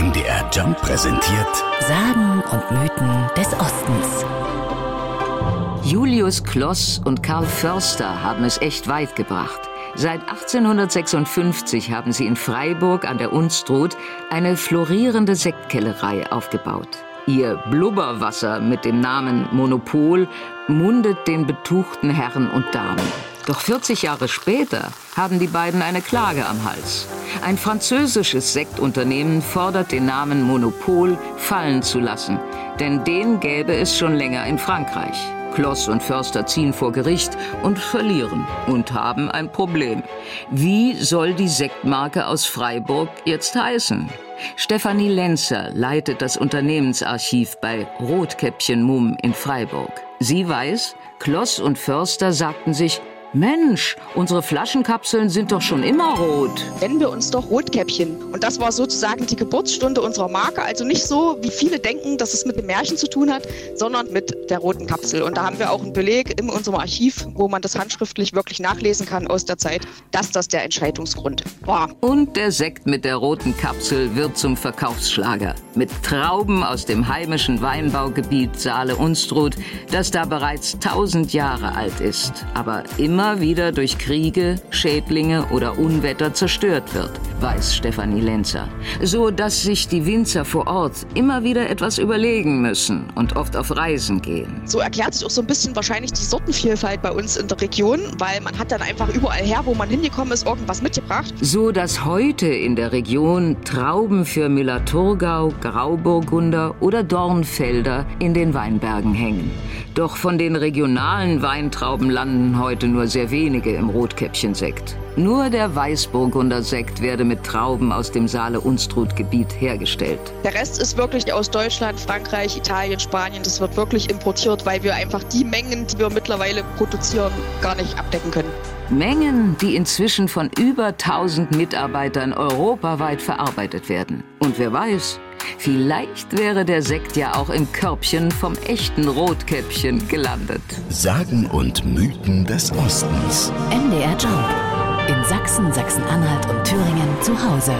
MDR Jump präsentiert Sagen und Mythen des Ostens. Julius Kloss und Karl Förster haben es echt weit gebracht. Seit 1856 haben sie in Freiburg an der Unstrut eine florierende Sektkellerei aufgebaut. Ihr Blubberwasser mit dem Namen Monopol mundet den betuchten Herren und Damen. Doch 40 Jahre später haben die beiden eine Klage am Hals. Ein französisches Sektunternehmen fordert den Namen Monopol fallen zu lassen, denn den gäbe es schon länger in Frankreich. Kloss und Förster ziehen vor Gericht und verlieren und haben ein Problem. Wie soll die Sektmarke aus Freiburg jetzt heißen? Stefanie Lenzer leitet das Unternehmensarchiv bei Rotkäppchen Mumm in Freiburg. Sie weiß, Kloss und Förster sagten sich, Mensch, unsere Flaschenkapseln sind doch schon immer rot. Nennen wir uns doch Rotkäppchen. Und das war sozusagen die Geburtsstunde unserer Marke. Also nicht so, wie viele denken, dass es mit dem Märchen zu tun hat, sondern mit der roten Kapsel. Und da haben wir auch einen Beleg in unserem Archiv, wo man das handschriftlich wirklich nachlesen kann aus der Zeit, dass das der Entscheidungsgrund war. Und der Sekt mit der roten Kapsel wird zum Verkaufsschlager. Mit Trauben aus dem heimischen Weinbaugebiet Saale-Unstrut, das da bereits tausend Jahre alt ist, aber immer immer wieder durch Kriege, Schädlinge oder Unwetter zerstört wird, weiß Stefanie Lenzer. So dass sich die Winzer vor Ort immer wieder etwas überlegen müssen und oft auf Reisen gehen. So erklärt sich auch so ein bisschen wahrscheinlich die Sortenvielfalt bei uns in der Region, weil man hat dann einfach überall her, wo man hingekommen ist, irgendwas mitgebracht. So dass heute in der Region Trauben für Müller-Thurgau, Grauburgunder oder Dornfelder in den Weinbergen hängen. Doch von den regionalen Weintrauben landen heute nur sehr wenige im Rotkäppchensekt. Nur der Weißburgunder Sekt werde mit Trauben aus dem Saale-Unstrut-Gebiet hergestellt. Der Rest ist wirklich aus Deutschland, Frankreich, Italien, Spanien. Das wird wirklich importiert, weil wir einfach die Mengen, die wir mittlerweile produzieren, gar nicht abdecken können. Mengen, die inzwischen von über 1000 Mitarbeitern europaweit verarbeitet werden. Und wer weiß, vielleicht wäre der Sekt ja auch im Körbchen vom echten Rotkäppchen gelandet. Sagen und Mythen des Ostens. MDR Jump. In Sachsen, Sachsen-Anhalt und Thüringen zu Hause.